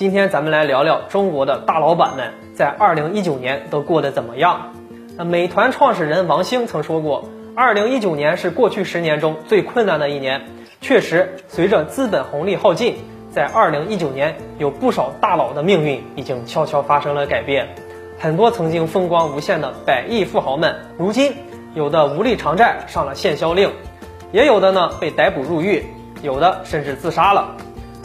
今天咱们来聊聊中国的大老板们在二零一九年都过得怎么样。那美团创始人王兴曾说过，二零一九年是过去十年中最困难的一年。确实，随着资本红利耗尽，在二零一九年，有不少大佬的命运已经悄悄发生了改变。很多曾经风光无限的百亿富豪们，如今有的无力偿债上了限销令，也有的呢被逮捕入狱，有的甚至自杀了。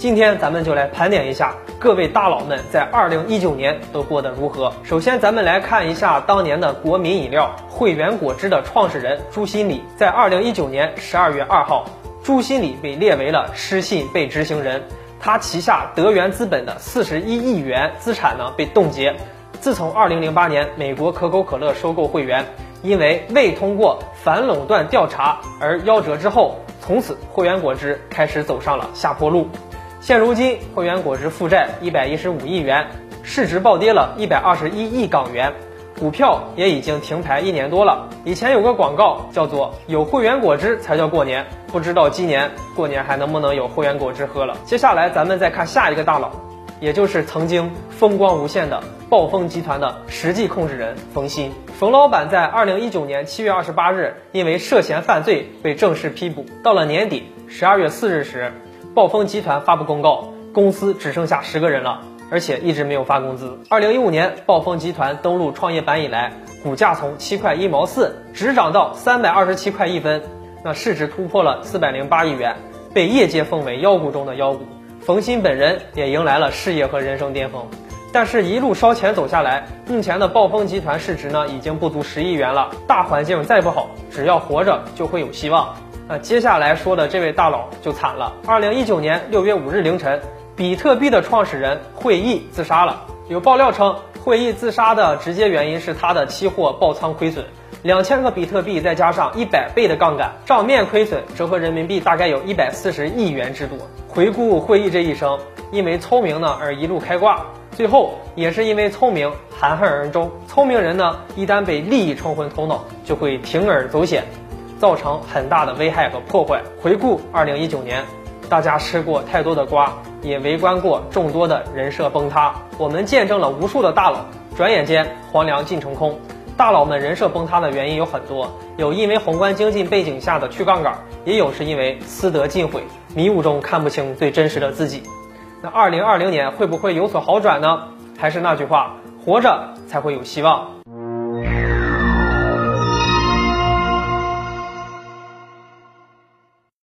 今天咱们就来盘点一下各位大佬们在二零一九年都过得如何。首先，咱们来看一下当年的国民饮料汇源果汁的创始人朱新礼。在二零一九年十二月二号，朱新礼被列为了失信被执行人，他旗下德源资本的四十一亿元资产呢被冻结。自从二零零八年美国可口可乐收购汇源，因为未通过反垄断调查而夭折之后，从此汇源果汁开始走上了下坡路。现如今，汇源果汁负债一百一十五亿元，市值暴跌了一百二十一亿港元，股票也已经停牌一年多了。以前有个广告叫做“有汇源果汁才叫过年”，不知道今年过年还能不能有汇源果汁喝了。接下来，咱们再看下一个大佬，也就是曾经风光无限的暴风集团的实际控制人冯鑫。冯老板在二零一九年七月二十八日因为涉嫌犯罪被正式批捕，到了年底十二月四日时。暴风集团发布公告，公司只剩下十个人了，而且一直没有发工资。二零一五年，暴风集团登陆创业板以来，股价从七块一毛四直涨到三百二十七块一分，那市值突破了四百零八亿元，被业界奉为妖股中的妖股。冯鑫本人也迎来了事业和人生巅峰，但是，一路烧钱走下来，目前的暴风集团市值呢，已经不足十亿元了。大环境再不好，只要活着就会有希望。那接下来说的这位大佬就惨了。二零一九年六月五日凌晨，比特币的创始人会议自杀了。有爆料称，会议自杀的直接原因是他的期货爆仓亏损，两千个比特币再加上一百倍的杠杆，账面亏损折合人民币大概有一百四十亿元之多。回顾会议这一生，因为聪明呢而一路开挂，最后也是因为聪明含恨而终。聪明人呢，一旦被利益冲昏头脑，就会铤而走险。造成很大的危害和破坏。回顾二零一九年，大家吃过太多的瓜，也围观过众多的人设崩塌。我们见证了无数的大佬，转眼间黄粱尽成空。大佬们人设崩塌的原因有很多，有因为宏观经济背景下的去杠杆，也有是因为私德尽毁，迷雾中看不清最真实的自己。那二零二零年会不会有所好转呢？还是那句话，活着才会有希望。